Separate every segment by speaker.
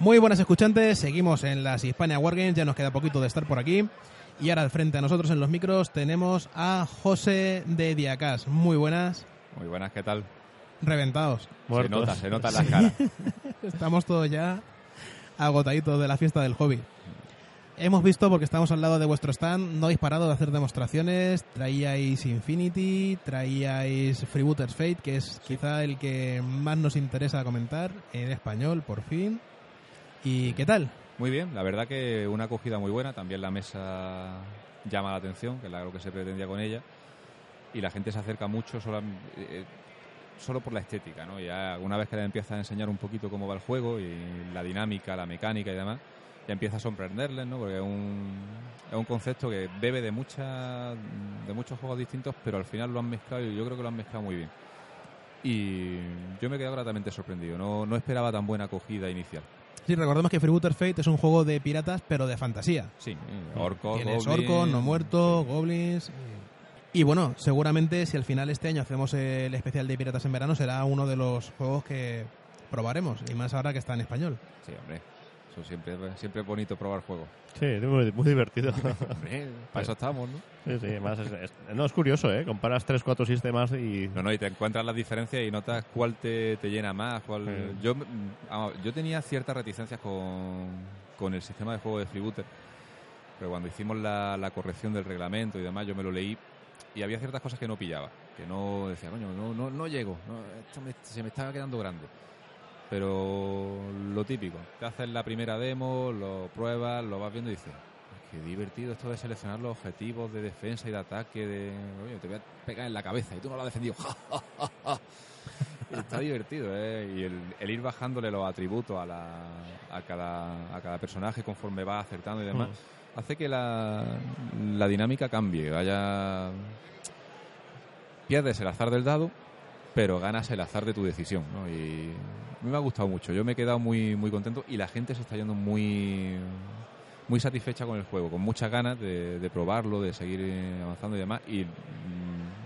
Speaker 1: Muy buenas escuchantes, seguimos en las Hispania Wargames, ya nos queda poquito de estar por aquí. Y ahora al frente a nosotros en los micros tenemos a José de Diacas. Muy buenas.
Speaker 2: Muy buenas, ¿qué tal?
Speaker 1: Reventados.
Speaker 2: Se nota, se nota en las caras.
Speaker 1: Estamos todos ya agotaditos de la fiesta del hobby. Hemos visto, porque estamos al lado de vuestro stand, no habéis parado de hacer demostraciones. Traíais Infinity, traíais Freebooters Fate, que es quizá el que más nos interesa comentar en español, por fin. ¿Y qué tal?
Speaker 2: Muy bien, la verdad que una acogida muy buena. También la mesa llama la atención, que es lo que se pretendía con ella. Y la gente se acerca mucho solo, eh, solo por la estética, ¿no? Ya una vez que le empieza a enseñar un poquito cómo va el juego y la dinámica, la mecánica y demás ya empieza a sorprenderles, ¿no? Porque es un, es un concepto que bebe de, muchas de muchos juegos distintos, pero al final lo han mezclado y yo creo que lo han mezclado muy bien. Y yo me quedado gratamente sorprendido, no, no esperaba tan buena acogida inicial.
Speaker 1: Sí, recordemos que Freebooter Fate es un juego de piratas, pero de fantasía.
Speaker 2: Sí, orcos,
Speaker 1: Tienes
Speaker 2: goblins,
Speaker 1: orcos, no muertos, goblins. Y bueno, seguramente si al final este año hacemos el especial de piratas en verano, será uno de los juegos que probaremos, y más ahora que está en español.
Speaker 2: Sí, hombre. Eso siempre, siempre es bonito probar juegos.
Speaker 3: Sí, muy, muy divertido.
Speaker 2: Hombre, para eso estamos, ¿no?
Speaker 3: Sí, sí, más es, es- no, es curioso, ¿eh? Comparas tres, cuatro sistemas y...
Speaker 2: No, no, y te encuentras las diferencias y notas cuál te, te llena más. Cuál...
Speaker 3: Sí.
Speaker 2: Yo, mm, vamos, yo tenía ciertas reticencias con, con el sistema de juego de Freebooter, pero cuando hicimos la, la corrección del reglamento y demás, yo me lo leí y había ciertas cosas que no pillaba, que no decía, coño, no, no, no llego, no, esto me- se me estaba quedando grande. Pero lo típico, te haces la primera demo, lo pruebas, lo vas viendo y dices, qué divertido esto de seleccionar los objetivos de defensa y de ataque, de, oye, te voy a pegar en la cabeza y tú no lo has defendido. Está divertido, ¿eh? Y el, el ir bajándole los atributos a, la, a, cada, a cada personaje conforme va acertando y demás, hace que la, la dinámica cambie, vaya... Pierdes el azar del dado, pero ganas el azar de tu decisión, ¿no? Y me ha gustado mucho, yo me he quedado muy, muy contento y la gente se está yendo muy muy satisfecha con el juego, con muchas ganas de, de probarlo, de seguir eh, avanzando y demás. Y mm,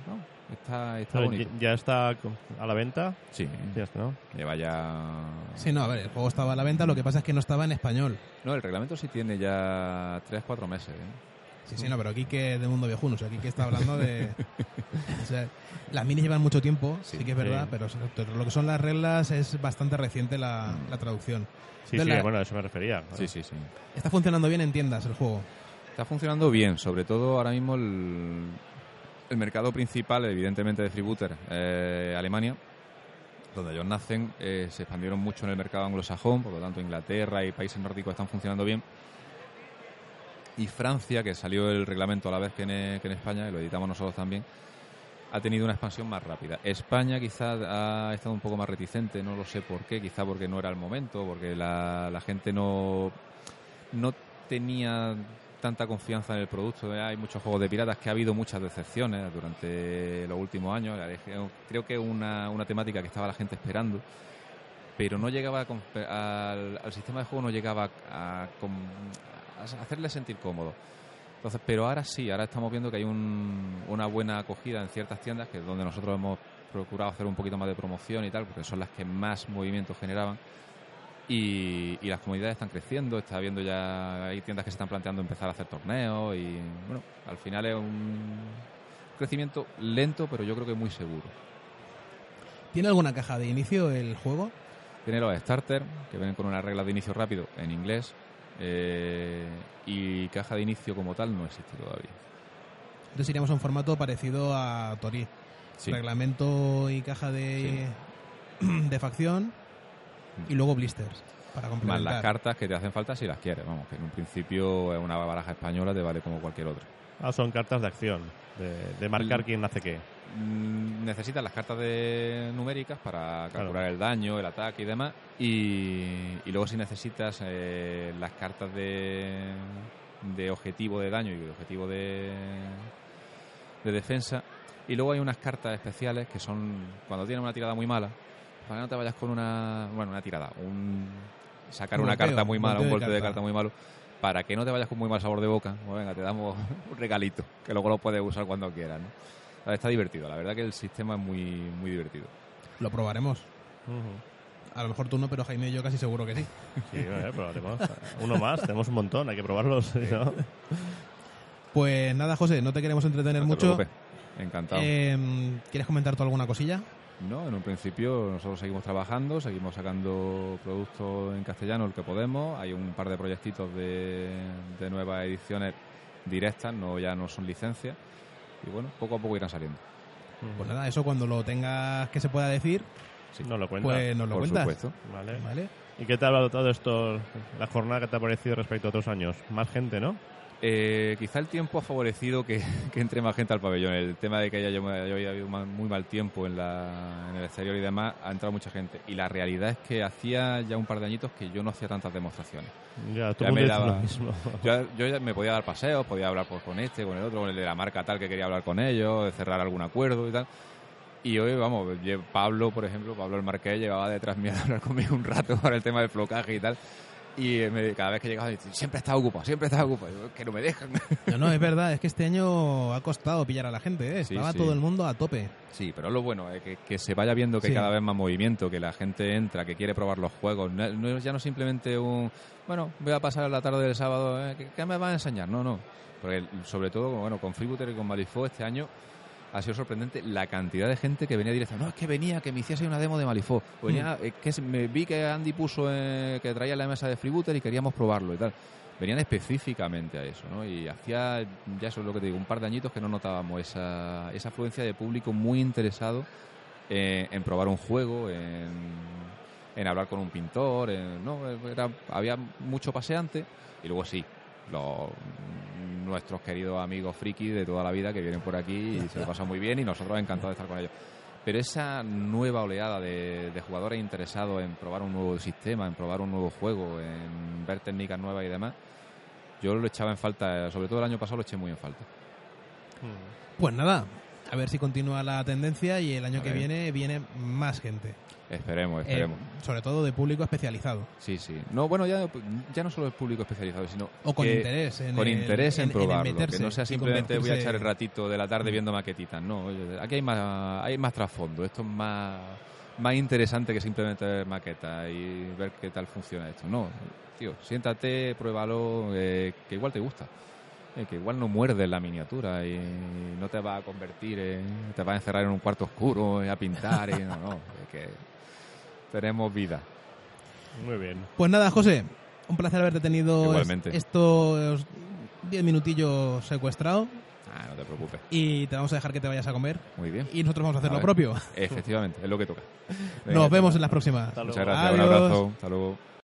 Speaker 2: no, está, está bonito.
Speaker 3: ya- ¿Ya está con- a la venta?
Speaker 2: Sí,
Speaker 3: Ya está, ¿no?
Speaker 2: lleva ya.
Speaker 1: Sí, no, a ver, el juego estaba a la venta, lo que pasa es que no estaba en español.
Speaker 2: No, el reglamento sí tiene ya 3-4 meses. ¿eh?
Speaker 1: Sí, sí, no, pero aquí que es de mundo viejuno, o sea, aquí que está hablando de... o sea, las minis llevan mucho tiempo, sí,
Speaker 2: Sí,
Speaker 1: que es verdad,
Speaker 3: sí.
Speaker 1: pero lo que son las reglas es bastante reciente la, la traducción.
Speaker 3: Sí,
Speaker 1: Entonces,
Speaker 3: sí,
Speaker 1: la-
Speaker 3: bueno, a eso me refería.
Speaker 2: Sí, sí, sí.
Speaker 1: Está funcionando bien en tiendas el juego.
Speaker 2: Está funcionando bien, sobre todo ahora mismo el, el mercado principal, evidentemente, de Freebooter, eh, Alemania, donde ellos nacen, eh, se expandieron mucho en el mercado anglosajón, por lo tanto Inglaterra y países nórdicos están funcionando bien. Y Francia, que salió el reglamento a la vez que en, eh, que en España, y lo editamos nosotros también, ha tenido una expansión más rápida. España quizás ha estado un poco más reticente, no lo sé por qué, quizá porque no era el momento, porque la, gente no, no tenía tanta confianza en el producto. Hay muchos juegos de piratas que ha habido muchas decepciones durante los últimos años. Creo que es una, una temática que estaba la gente esperando, pero no llegaba a al, al sistema de juego, no llegaba a hacerle sentir cómodo. Entonces, pero ahora sí, ahora estamos viendo que hay un- una buena acogida en ciertas tiendas, que es donde nosotros hemos procurado hacer un poquito más de promoción y tal, porque son las que más movimientos generaban. Y, y las comunidades están creciendo, está habiendo ya, hay tiendas que se están planteando empezar a hacer torneos y bueno, al final es un crecimiento lento, pero yo creo que muy seguro.
Speaker 1: ¿Tiene alguna caja de inicio el juego?
Speaker 2: Tiene los starters, que vienen con una regla de inicio rápido en inglés, eh, y caja de inicio como tal no existe todavía.
Speaker 1: Entonces iríamos a un formato parecido a Tori.
Speaker 2: Sí.
Speaker 1: Reglamento y caja de, de facción y luego blisters para
Speaker 2: Más las cartas que te hacen falta si las quieres, vamos, que en un principio es una baraja española te vale como cualquier otra.
Speaker 3: Ah, son cartas de acción, de, de marcar
Speaker 2: El-
Speaker 3: quién hace qué.
Speaker 2: Mm, necesitas las cartas de numéricas para
Speaker 3: Claro.
Speaker 2: calcular el daño, el ataque y demás. Y, y luego si necesitas eh, las cartas de, de objetivo de daño y de objetivo de, de defensa. Y luego hay unas cartas especiales que son cuando tienes una tirada muy mala, para que no te vayas con una, bueno, una tirada, un sacar
Speaker 1: Un
Speaker 2: una
Speaker 1: golpeo,
Speaker 2: carta muy mala, un
Speaker 1: de
Speaker 2: golpe de
Speaker 1: carta.
Speaker 2: carta muy malo, para que no te vayas con muy mal sabor de boca. Pues venga, te damos un regalito, que luego lo puedes usar cuando quieras, ¿no? Está divertido, la verdad que el sistema es muy, muy divertido.
Speaker 1: Lo probaremos. A lo mejor tú no, pero Jaime y yo casi seguro que sí.
Speaker 3: Sí, eh, pero tenemos uno más, tenemos un montón, hay que probarlos. ¿no?
Speaker 1: Pues nada, José, no te queremos entretener
Speaker 2: No te
Speaker 1: mucho.
Speaker 2: preocupes. Encantado.
Speaker 1: Eh, ¿Quieres comentar tú alguna cosilla?
Speaker 2: No, en un principio nosotros seguimos trabajando, seguimos sacando productos en castellano el que podemos. Hay un par de proyectitos de, de nuevas ediciones directas, no ya no son licencias. Y bueno, poco a poco irán saliendo.
Speaker 1: Pues nada, eso cuando lo tengas que se pueda decir,
Speaker 2: Sí,
Speaker 3: No lo cuenta.
Speaker 1: pues nos lo
Speaker 2: por
Speaker 1: cuentas.
Speaker 2: supuesto.
Speaker 3: Vale.
Speaker 1: ¿Vale?
Speaker 3: ¿Y qué tal ha todo esto, la jornada que te ha parecido respecto a otros años? Más gente, ¿no?
Speaker 2: Eh, quizá el tiempo ha favorecido que, que entre más gente al pabellón. El tema de que haya, había habido muy mal tiempo en, la, en el exterior y demás, ha entrado mucha gente. Y la realidad es que hacía ya un par de añitos que yo no hacía tantas demostraciones.
Speaker 3: Ya, todo
Speaker 2: Ya me daba-
Speaker 3: lo mismo.
Speaker 2: Yo, yo ya me podía dar paseos, podía hablar pues, con este, con el otro, con el de la marca tal que quería hablar con ellos, de cerrar algún acuerdo y tal. Y hoy, vamos, Pablo, por ejemplo, Pablo el Marqués, llevaba detrás mío a hablar conmigo un rato para el tema del flocaje y tal. Y me- cada vez que llegaba, siempre estaba ocupado, siempre estaba ocupado. Digo, que no me dejan.
Speaker 1: No, no, es verdad, es que este año ha costado pillar a la gente, ¿eh? Estaba
Speaker 2: sí.
Speaker 1: todo el mundo a tope.
Speaker 2: Sí, pero es lo bueno, eh, que, que se vaya viendo que
Speaker 1: Sí.
Speaker 2: cada vez más movimiento, que la gente entra, que quiere probar los juegos. No, no es ya no simplemente un, bueno, voy a pasar la tarde del sábado, eh, ¿qué, qué me van a enseñar? No, no. Porque sobre todo, bueno, con Freebooter y con Malifaux este año ha sido sorprendente la cantidad de gente que venía directa. No, es que venía, que me hiciese una demo de Malifaux. Venía, eh, que me vi que Andy puso, eh, que traía la mesa de Freebooter y queríamos probarlo y tal. Venían específicamente a eso, ¿no? Y hacía, ya eso es lo que te digo, un par de añitos que no notábamos esa, esa afluencia de público muy interesado en, en probar un juego, en, en hablar con un pintor, en- ¿no? Era- había mucho paseante y luego sí, los, nuestros queridos amigos friki de toda la vida que vienen por aquí y se lo pasan muy bien y nosotros encantados de estar con ellos. Pero esa nueva oleada de, de jugadores interesados en probar un nuevo sistema, en probar un nuevo juego, en ver técnicas nuevas y demás, yo lo echaba en falta, sobre todo el año pasado lo eché muy en falta.
Speaker 1: Pues nada, a ver si continúa la tendencia y el año
Speaker 2: A
Speaker 1: que
Speaker 2: ver.
Speaker 1: viene viene más gente.
Speaker 2: Esperemos,
Speaker 1: Eh,
Speaker 2: esperemos.
Speaker 1: sobre todo de público especializado.
Speaker 2: Sí, sí. No, bueno, ya, ya no solo es público especializado, sino
Speaker 1: O con
Speaker 2: que-
Speaker 1: interés en
Speaker 2: con
Speaker 1: el-
Speaker 2: interés en,
Speaker 1: en- en el
Speaker 2: probarlo,
Speaker 1: meterse
Speaker 2: que no sea simplemente voy a echar el ratito de la tarde viendo maquetitas. No, aquí hay más, hay más trasfondo. Esto es más, más interesante que simplemente ver maquetas y ver qué tal funciona esto. No, tío, siéntate, pruébalo, eh, que igual te gusta. Eh, que igual no muerdes la miniatura y no te va a convertir en, te va a encerrar en un cuarto oscuro y a pintar y no, no, es que tenemos vida.
Speaker 3: Muy bien.
Speaker 1: Pues nada, José, un placer haberte tenido
Speaker 2: Igualmente.
Speaker 1: es- estos 10 minutillos secuestrados
Speaker 2: Ah, no te preocupes.
Speaker 1: y te vamos a dejar que te vayas a comer
Speaker 2: Muy bien.
Speaker 1: y nosotros vamos a hacer
Speaker 2: A
Speaker 1: lo
Speaker 2: ver.
Speaker 1: propio.
Speaker 2: Efectivamente, es lo que toca.
Speaker 1: Nos vemos en las próximas.
Speaker 3: Hasta luego.
Speaker 2: Muchas gracias, un
Speaker 1: Adiós.
Speaker 2: abrazo. Hasta luego.